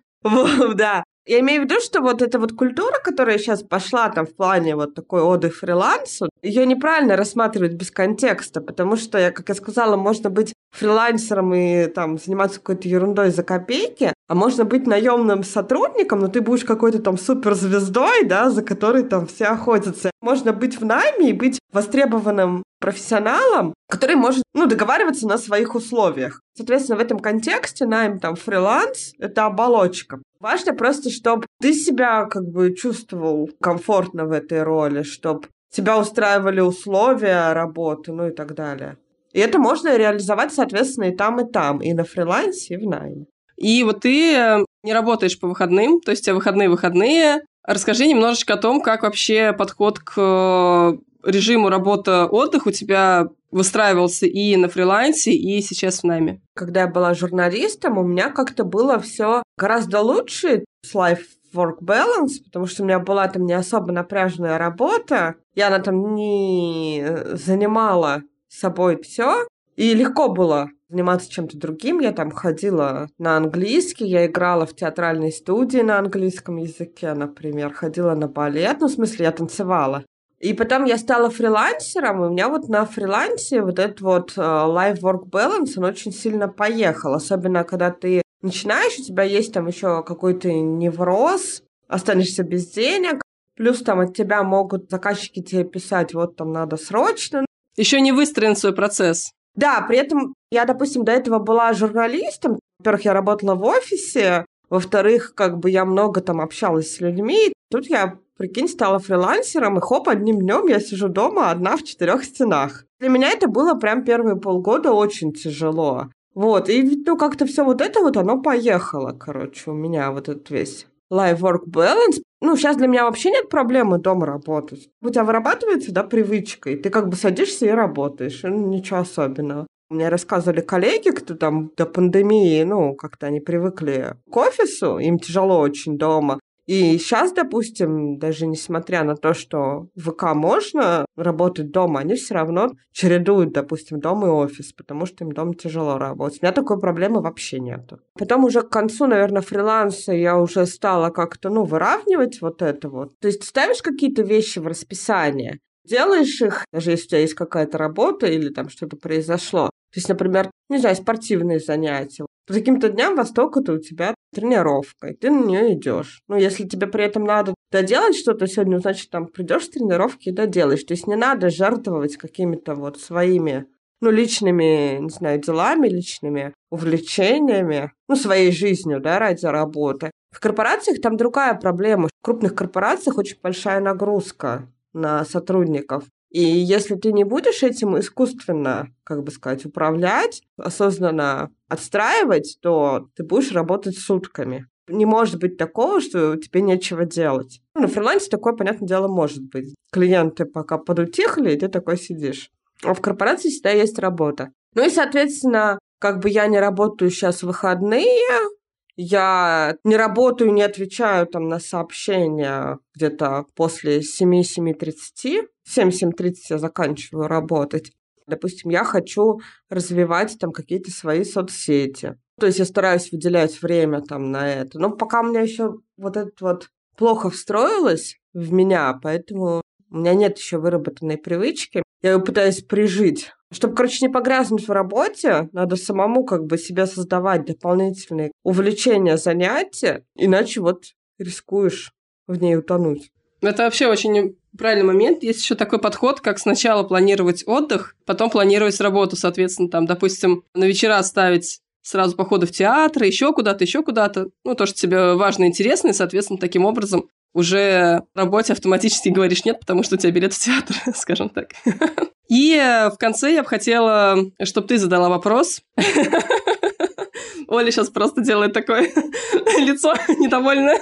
B: Да, я имею в виду, что вот эта вот культура, которая сейчас пошла там в плане вот такой оды фрилансу, ее неправильно рассматривать без контекста, потому что, как я сказала, можно быть фрилансером и там заниматься какой-то ерундой за копейки, а можно быть наемным сотрудником, но ты будешь какой-то там суперзвездой, да, за которой там все охотятся. Можно быть в найме и быть востребованным профессионалом, который может ну, договариваться на своих условиях. Соответственно, в этом контексте найм там фриланс — это оболочка. Важно просто, чтобы ты себя как бы чувствовал комфортно в этой роли, чтобы тебя устраивали условия работы, ну и так далее. И это можно реализовать, соответственно, и там, и там, и на фрилансе, и в найме.
A: И вот ты э, не работаешь по выходным, то есть у тебя выходные-выходные. Расскажи немножечко о том, как вообще подход к э, режиму работа-отдых у тебя выстраивался и на фрилансе, и сейчас в найме?
B: Когда я была журналистом, у меня как-то было все гораздо лучше с life work balance, потому что у меня была там не особо напряженная работа, я она там не занимала собой все, и легко было заниматься чем-то другим. Я там ходила на английский, я играла в театральной студии на английском языке, например, ходила на балет, ну, в смысле, я танцевала. И потом я стала фрилансером, и у меня вот на фрилансе вот этот вот uh, life-work balance, он очень сильно поехал. Особенно, когда ты начинаешь, у тебя есть там еще какой-то невроз, останешься без денег, плюс там от тебя могут заказчики тебе писать, вот там надо срочно.
A: Еще не выстроен свой процесс.
B: Да, при этом я, допустим, до этого была журналистом. Во-первых, я работала в офисе, во-вторых, как бы я много там общалась с людьми. Тут я Прикинь, стала фрилансером, и хоп, одним днем я сижу дома одна в четырех стенах. Для меня это было прям первые полгода очень тяжело. Вот, и ну как-то все вот это вот, оно поехало, короче, у меня вот этот весь life-work balance. Ну, сейчас для меня вообще нет проблемы дома работать. У тебя вырабатывается, да, привычка, и ты как бы садишься и работаешь, ну, ничего особенного. Мне рассказывали коллеги, кто там до пандемии, ну, как-то они привыкли к офису, им тяжело очень дома. И сейчас, допустим, даже несмотря на то, что в ВК можно работать дома, они все равно чередуют, допустим, дом и офис, потому что им дома тяжело работать. У меня такой проблемы вообще нету. Потом уже к концу, наверное, фриланса я уже стала как-то, ну, выравнивать вот это вот. То есть ставишь какие-то вещи в расписание, делаешь их, даже если у тебя есть какая-то работа или там что-то произошло. То есть, например, не знаю, спортивные занятия. По каким-то дням востока-то у тебя тренировка, и ты на нее идешь. Ну, если тебе при этом надо доделать что-то сегодня, значит, там придешь с тренировки и доделаешь. То есть не надо жертвовать какими-то вот своими ну, личными, не знаю, делами, личными увлечениями, ну, своей жизнью, да, ради работы. В корпорациях там другая проблема. В крупных корпорациях очень большая нагрузка на сотрудников. И если ты не будешь этим искусственно, как бы сказать, управлять, осознанно отстраивать, то ты будешь работать сутками. Не может быть такого, что тебе нечего делать. Ну, на фрилансе такое, понятное дело, может быть. Клиенты пока подутихли, и ты такой сидишь. А в корпорации всегда есть работа. Ну и, соответственно, как бы я не работаю сейчас в выходные, я не работаю, не отвечаю там на сообщения где-то после 7-7.30. В 7-7.30 я заканчиваю работать. Допустим, я хочу развивать там какие-то свои соцсети. То есть я стараюсь выделять время там на это. Но пока у меня еще вот это вот плохо встроилось в меня, поэтому у меня нет еще выработанной привычки. Я ее пытаюсь прижить. Чтобы, короче, не погрязнуть в работе, надо самому как бы себе создавать дополнительные увлечения, занятия, иначе вот рискуешь в ней утонуть.
A: Это вообще очень правильный момент. Есть еще такой подход, как сначала планировать отдых, потом планировать работу, соответственно, там, допустим, на вечера ставить сразу походы в театр, еще куда-то, еще куда-то. Ну, то, что тебе важно и интересно, и, соответственно, таким образом уже работе автоматически говоришь нет, потому что у тебя билет в театр, скажем так. И в конце я бы хотела, чтобы ты задала вопрос. Оля сейчас просто делает такое лицо недовольное.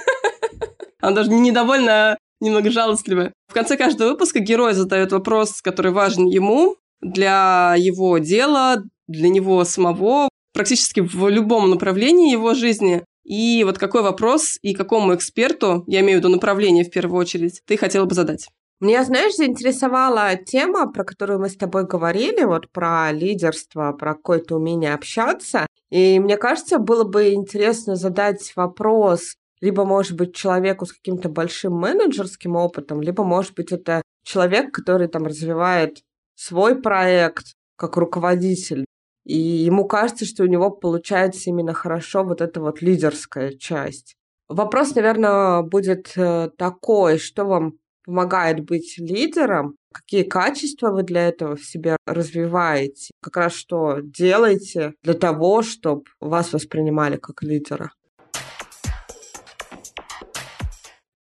A: Она даже не недовольна, а немного жалостливая. В конце каждого выпуска герой задает вопрос, который важен ему, для его дела, для него самого, практически в любом направлении его жизни. И вот какой вопрос и какому эксперту, я имею в виду направление в первую очередь, ты хотела бы задать?
B: Меня, знаешь, заинтересовала тема, про которую мы с тобой говорили, вот про лидерство, про какое-то умение общаться. И мне кажется, было бы интересно задать вопрос, либо, может быть, человеку с каким-то большим менеджерским опытом, либо, может быть, это человек, который там развивает свой проект как руководитель. И ему кажется, что у него получается именно хорошо вот эта вот лидерская часть. Вопрос, наверное, будет э, такой, что вам помогает быть лидером, какие качества вы для этого в себе развиваете, как раз что делаете для того, чтобы вас воспринимали как лидера.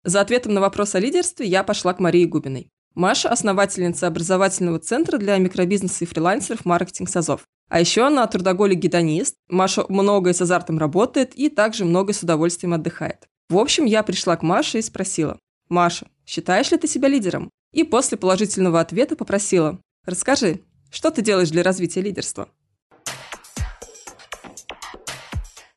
A: За ответом на вопрос о лидерстве я пошла к Марии Губиной. Маша – основательница образовательного центра для микробизнеса и фрилансеров «Маркетинг САЗОВ». А еще она трудоголик-гедонист. Маша многое с азартом работает и также много с удовольствием отдыхает. В общем, я пришла к Маше и спросила, «Маша, считаешь ли ты себя лидером?» И после положительного ответа попросила, «Расскажи, что ты делаешь для развития лидерства?»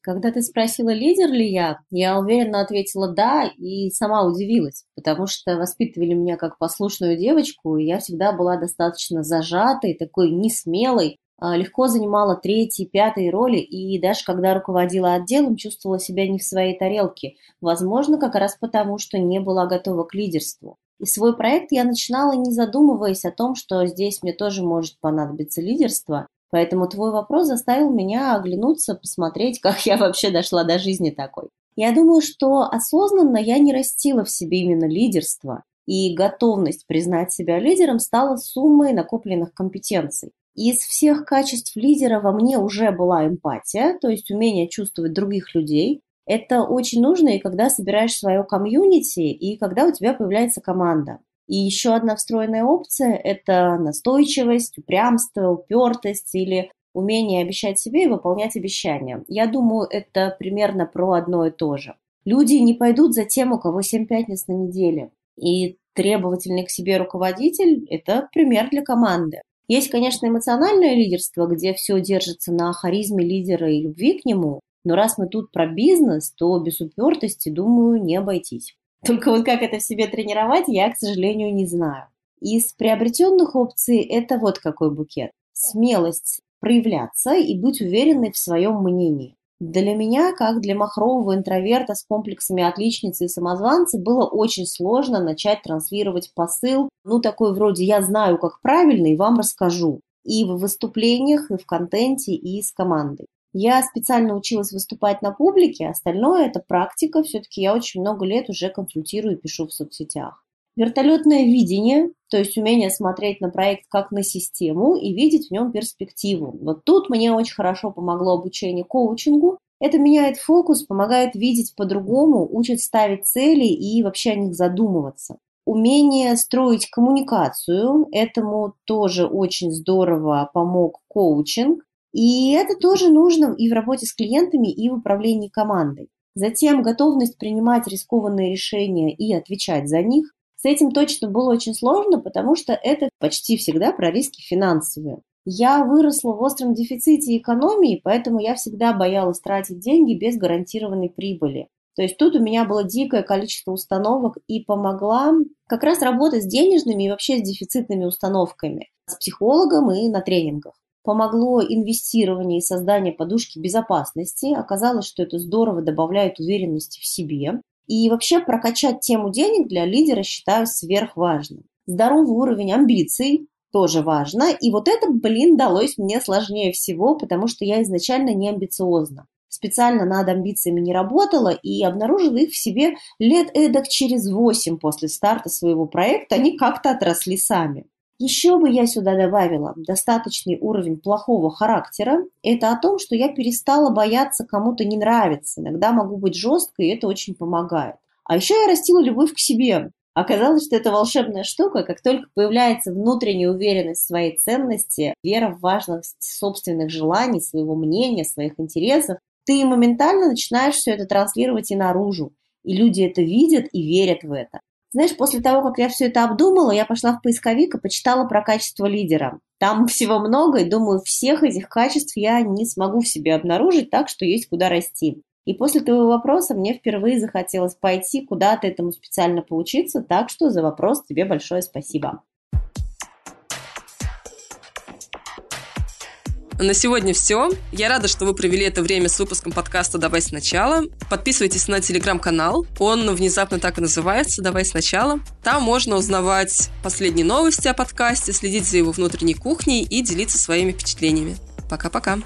C: Когда ты спросила, лидер ли я, я уверенно ответила «да» и сама удивилась, потому что воспитывали меня как послушную девочку, и я всегда была достаточно зажатой, такой несмелой, легко занимала третьи, пятые роли, и даже когда руководила отделом, чувствовала себя не в своей тарелке. Возможно, как раз потому, что не была готова к лидерству. И свой проект я начинала, не задумываясь о том, что здесь мне тоже может понадобиться лидерство. Поэтому твой вопрос заставил меня оглянуться, посмотреть, как я вообще дошла до жизни такой. Я думаю, что осознанно я не растила в себе именно лидерство, и готовность признать себя лидером стала суммой накопленных компетенций. Из всех качеств лидера во мне уже была эмпатия, то есть умение чувствовать других людей. Это очень нужно и когда собираешь свое комьюнити, и когда у тебя появляется команда. И еще одна встроенная опция – это настойчивость, упрямство, упертость или умение обещать себе и выполнять обещания. Я думаю, это примерно про одно и то же. Люди не пойдут за тем, у кого 7 пятниц на неделе. И требовательный к себе руководитель – это пример для команды. Есть, конечно, эмоциональное лидерство, где все держится на харизме лидера и любви к нему, но раз мы тут про бизнес, то без упертости, думаю, не обойтись. Только вот как это в себе тренировать, я, к сожалению, не знаю. Из приобретенных опций это вот какой букет. Смелость проявляться и быть уверенной в своем мнении. Для меня, как для махрового интроверта с комплексами отличницы и самозванца, было очень сложно начать транслировать посыл, ну, такой вроде «я знаю, как правильно, и вам расскажу». И в выступлениях, и в контенте, и с командой. Я специально училась выступать на публике, остальное это практика, все-таки я очень много лет уже консультирую и пишу в соцсетях. Вертолетное видение, то есть умение смотреть на проект как на систему и видеть в нем перспективу. Вот тут мне очень хорошо помогло обучение коучингу. Это меняет фокус, помогает видеть по-другому, учит ставить цели и вообще о них задумываться. Умение строить коммуникацию, этому тоже очень здорово помог коучинг. И это тоже нужно и в работе с клиентами, и в управлении командой. Затем готовность принимать рискованные решения и отвечать за них. С этим точно было очень сложно, потому что это почти всегда про риски финансовые. Я выросла в остром дефиците экономии, поэтому я всегда боялась тратить деньги без гарантированной прибыли. То есть тут у меня было дикое количество установок и помогла как раз работать с денежными и вообще с дефицитными установками, с психологом и на тренингах. Помогло инвестирование и создание подушки безопасности. Оказалось, что это здорово добавляет уверенности в себе. И вообще прокачать тему денег для лидера считаю сверхважным. Здоровый уровень амбиций тоже важно. И вот это, блин, далось мне сложнее всего, потому что я изначально не амбициозна. Специально над амбициями не работала и обнаружила их в себе лет эдак через восемь после старта своего проекта. Они как-то отросли сами. Еще бы я сюда добавила достаточный уровень плохого характера. Это о том, что я перестала бояться кому-то не нравиться. Иногда могу быть жесткой, и это очень помогает. А еще я растила любовь к себе. Оказалось, что это волшебная штука. Как только появляется внутренняя уверенность в своей ценности, вера в важность собственных желаний, своего мнения, своих интересов, ты моментально начинаешь все это транслировать и наружу. и люди это видят и верят в это. Знаешь, после того, как я все это обдумала, я пошла в поисковик и почитала про качество лидера. Там всего много, и думаю, всех этих качеств я не смогу в себе обнаружить, так что есть куда расти. И после твоего вопроса мне впервые захотелось пойти куда-то этому специально поучиться, так что за вопрос тебе большое спасибо.
A: На сегодня все. Я рада, что вы провели это время с выпуском подкаста «Давай сначала». Подписывайтесь на телеграм-канал. Он внезапно так и называется «Давай сначала». Там можно узнавать последние новости о подкасте, следить за его внутренней кухней и делиться своими впечатлениями. Пока-пока.